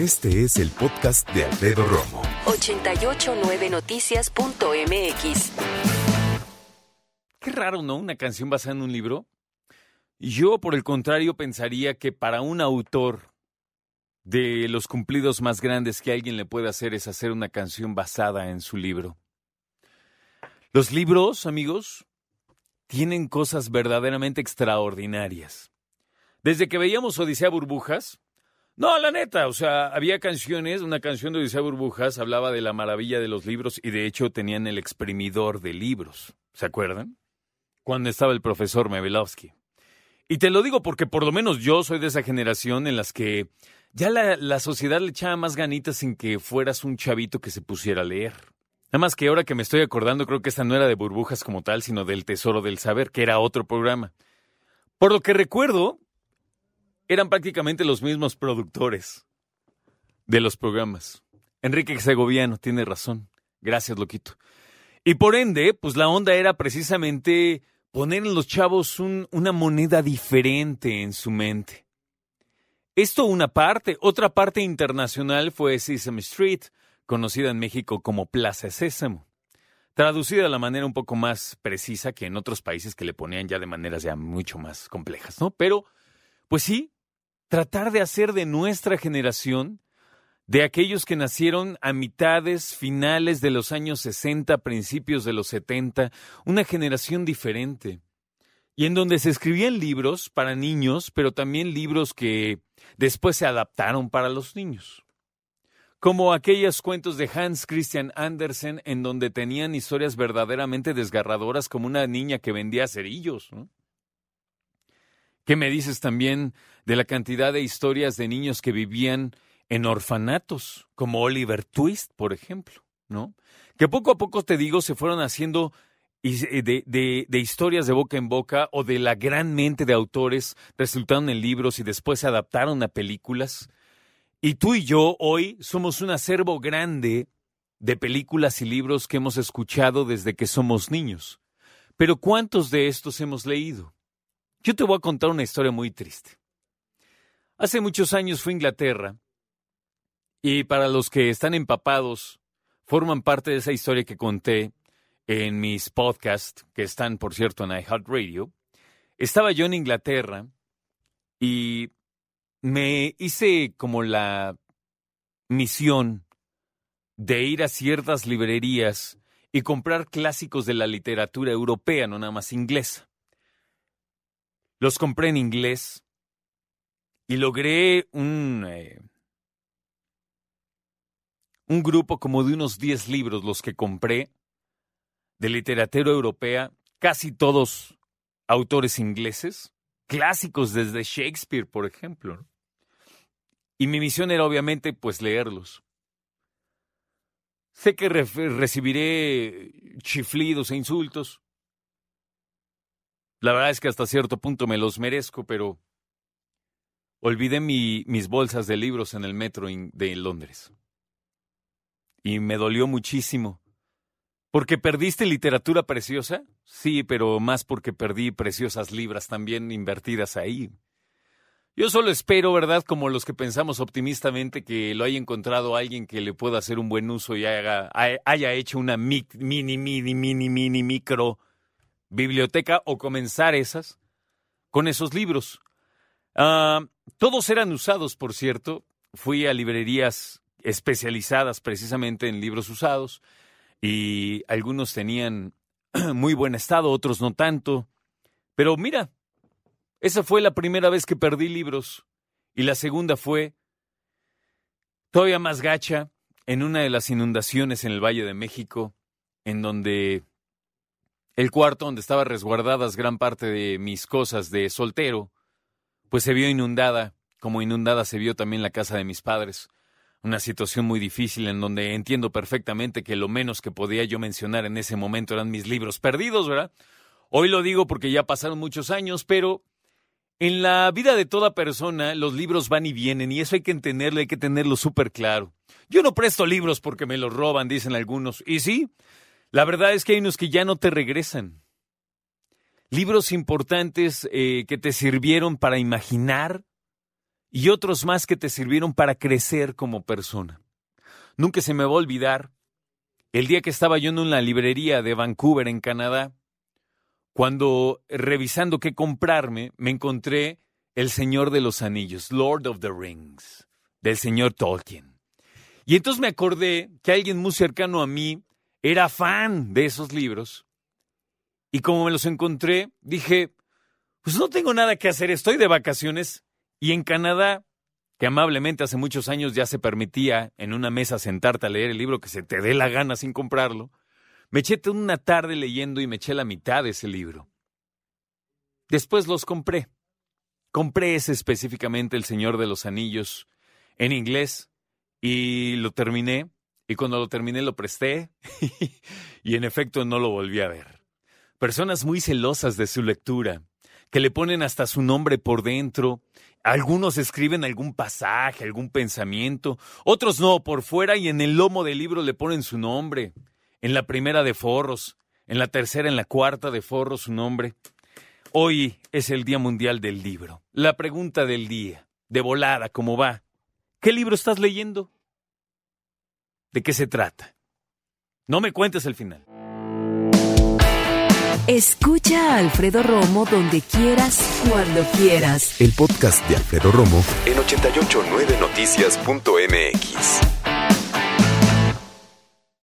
Este es el podcast de Alfredo Romo. 889noticias.mx. Qué raro, ¿no? Una canción basada en un libro. Yo, por el contrario, pensaría que para un autor de los cumplidos más grandes que alguien le puede hacer es hacer una canción basada en su libro. Los libros, amigos, tienen cosas verdaderamente extraordinarias. Desde que veíamos Odisea Burbujas, no, la neta, o sea, había canciones, una canción de Odisea Burbujas hablaba de la maravilla de los libros y de hecho tenían el exprimidor de libros, ¿se acuerdan? Cuando estaba el profesor Mebelovsky. Y te lo digo porque por lo menos yo soy de esa generación en las que ya la, la sociedad le echaba más ganitas sin que fueras un chavito que se pusiera a leer. Nada más que ahora que me estoy acordando, creo que esta no era de burbujas como tal, sino del Tesoro del Saber, que era otro programa. Por lo que recuerdo, eran prácticamente los mismos productores de los programas. Enrique Segoviano tiene razón. Gracias, loquito. Y por ende, pues la onda era precisamente poner en los chavos una moneda diferente en su mente. Esto una parte. Otra parte internacional fue Sesame Street, conocida en México como Plaza Sésamo. Traducida de la manera un poco más precisa que en otros países que le ponían ya de maneras ya mucho más complejas, ¿no? Pero, pues sí, tratar de hacer de nuestra generación, de aquellos que nacieron a mitades, finales de los años 60, principios de los 70, una generación diferente. Y en donde se escribían libros para niños, pero también libros que después se adaptaron para los niños. Como aquellos cuentos de Hans Christian Andersen en donde tenían historias verdaderamente desgarradoras como una niña que vendía cerillos. ¿no? ¿Qué me dices también de la cantidad de historias de niños que vivían en orfanatos, como Oliver Twist, por ejemplo, ¿no? Que poco a poco, te digo, se fueron haciendo de, de, historias de boca en boca o de la gran mente de autores resultaron en libros y después se adaptaron a películas. Y tú y yo hoy somos un acervo grande de películas y libros que hemos escuchado desde que somos niños. Pero ¿cuántos de estos hemos leído? Yo te voy a contar una historia muy triste. Hace muchos años fui a Inglaterra y para los que están empapados, forman parte de esa historia que conté en mis podcasts, que están, por cierto, en iHeartRadio. Estaba yo en Inglaterra y me hice como la misión de ir a ciertas librerías y comprar clásicos de la literatura europea, no nada más inglesa. Los compré en inglés y logré un, eh, un grupo como de unos 10 libros, los que compré, de literatura europea, casi todos autores ingleses, clásicos desde Shakespeare, por ejemplo. Y mi misión era obviamente pues leerlos. Sé que recibiré chiflidos e insultos, la verdad es que hasta cierto punto me los merezco, pero olvidé mis bolsas de libros en el metro de Londres. Y me dolió muchísimo. ¿Porque perdiste literatura preciosa? Sí, pero más porque perdí preciosas libras también invertidas ahí. Yo solo espero, ¿verdad? Como los que pensamos optimistamente que lo haya encontrado alguien que le pueda hacer un buen uso y haya, hecho una mini, mini, mini, mini, micro biblioteca o comenzar esas con esos libros. Ah, todos eran usados, por cierto. Fui a librerías especializadas precisamente en libros usados y algunos tenían muy buen estado, otros no tanto. Pero mira, esa fue la primera vez que perdí libros y la segunda fue todavía más gacha en una de las inundaciones en el Valle de México, en donde el cuarto donde estaba resguardadas gran parte de mis cosas de soltero, pues se vio inundada, como inundada se vio también la casa de mis padres. Una situación muy difícil en donde entiendo perfectamente que lo menos que podía yo mencionar en ese momento eran mis libros perdidos, ¿verdad? Hoy lo digo porque ya pasaron muchos años, pero en la vida de toda persona los libros van y vienen y eso hay que entenderlo, hay que tenerlo súper claro. Yo no presto libros porque me los roban, dicen algunos. Y sí, la verdad es que hay unos que ya no te regresan. Libros importantes eh, que te sirvieron para imaginar y otros más que te sirvieron para crecer como persona. Nunca se me va a olvidar el día que estaba yo en una librería de Vancouver, en Canadá, cuando revisando qué comprarme, me encontré El Señor de los Anillos, Lord of the Rings, del señor Tolkien. Y entonces me acordé que alguien muy cercano a mí era fan de esos libros. Y como me los encontré, dije, pues no tengo nada que hacer, estoy de vacaciones. Y en Canadá, que amablemente hace muchos años ya se permitía en una mesa sentarte a leer el libro que se te dé la gana sin comprarlo, me eché una tarde leyendo y me eché la mitad de ese libro. Después los compré. Compré ese específicamente, El Señor de los Anillos, en inglés, y lo terminé. Y cuando lo terminé lo presté y en efecto no lo volví a ver. Personas muy celosas de su lectura, que le ponen hasta su nombre por dentro. Algunos escriben algún pasaje, algún pensamiento, otros no, por fuera y en el lomo del libro le ponen su nombre. En la primera de forros, en la tercera, en la cuarta de forros su nombre. Hoy es el Día Mundial del Libro. La pregunta del día, de volada, ¿cómo va? ¿Qué libro estás leyendo? ¿De qué se trata? No me cuentes el final. Escucha a Alfredo Romo donde quieras, cuando quieras. El podcast de Alfredo Romo en 889noticias.mx.